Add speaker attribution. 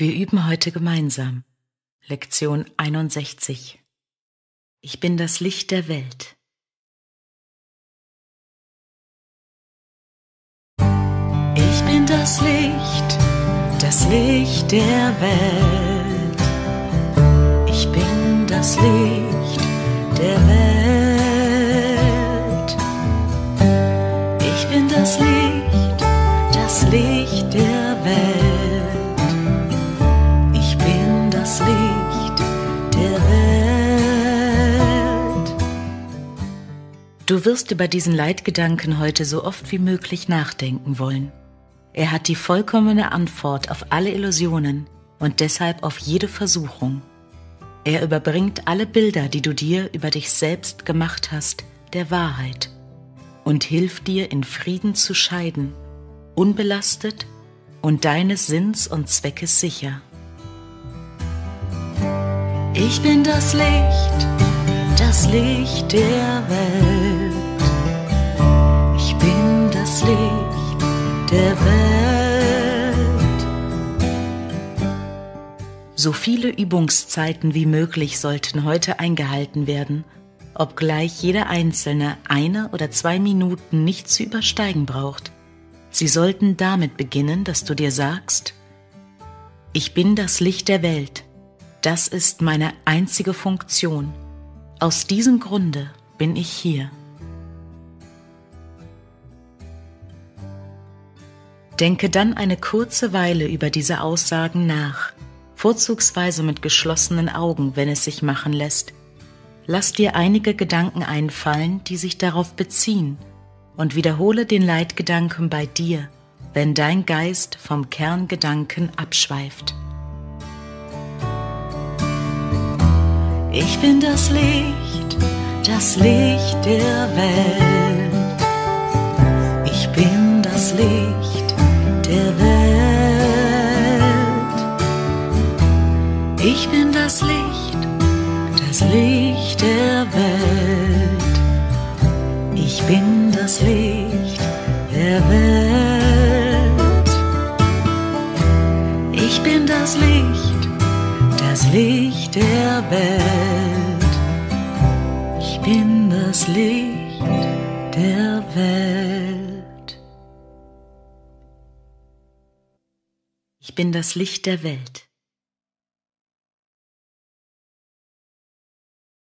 Speaker 1: Wir üben heute gemeinsam. Lektion 61. Ich bin das Licht der Welt.
Speaker 2: Ich bin das Licht, das Licht der Welt. Ich bin das Licht der Welt. Ich bin das Licht, das Licht der Welt.
Speaker 1: Du wirst über diesen Leitgedanken heute so oft wie möglich nachdenken wollen. Er hat die vollkommene Antwort auf alle Illusionen und deshalb auf jede Versuchung. Er überbringt alle Bilder, die du dir über dich selbst gemacht hast, der Wahrheit und hilft dir in Frieden zu scheiden, unbelastet und deines Sinns und Zweckes sicher.
Speaker 2: Ich bin das Licht, das Licht der Welt. Der Welt.
Speaker 1: So viele Übungszeiten wie möglich sollten heute eingehalten werden, obgleich jeder einzelne eine oder zwei Minuten nicht zu übersteigen braucht. Sie sollten damit beginnen, dass du dir sagst, ich bin das Licht der Welt, das ist meine einzige Funktion. Aus diesem Grunde bin ich hier. Denke dann eine kurze Weile über diese Aussagen nach, vorzugsweise mit geschlossenen Augen, wenn es sich machen lässt. Lass dir einige Gedanken einfallen, die sich darauf beziehen, und wiederhole den Leitgedanken bei dir, wenn dein Geist vom Kerngedanken abschweift.
Speaker 2: Ich bin das Licht, das Licht der Welt. Ich bin das Licht, das Licht der Welt. Ich bin das Licht der Welt. Ich bin das Licht, das Licht der Welt. Ich bin das Licht der Welt.
Speaker 1: Ich bin das Licht der Welt.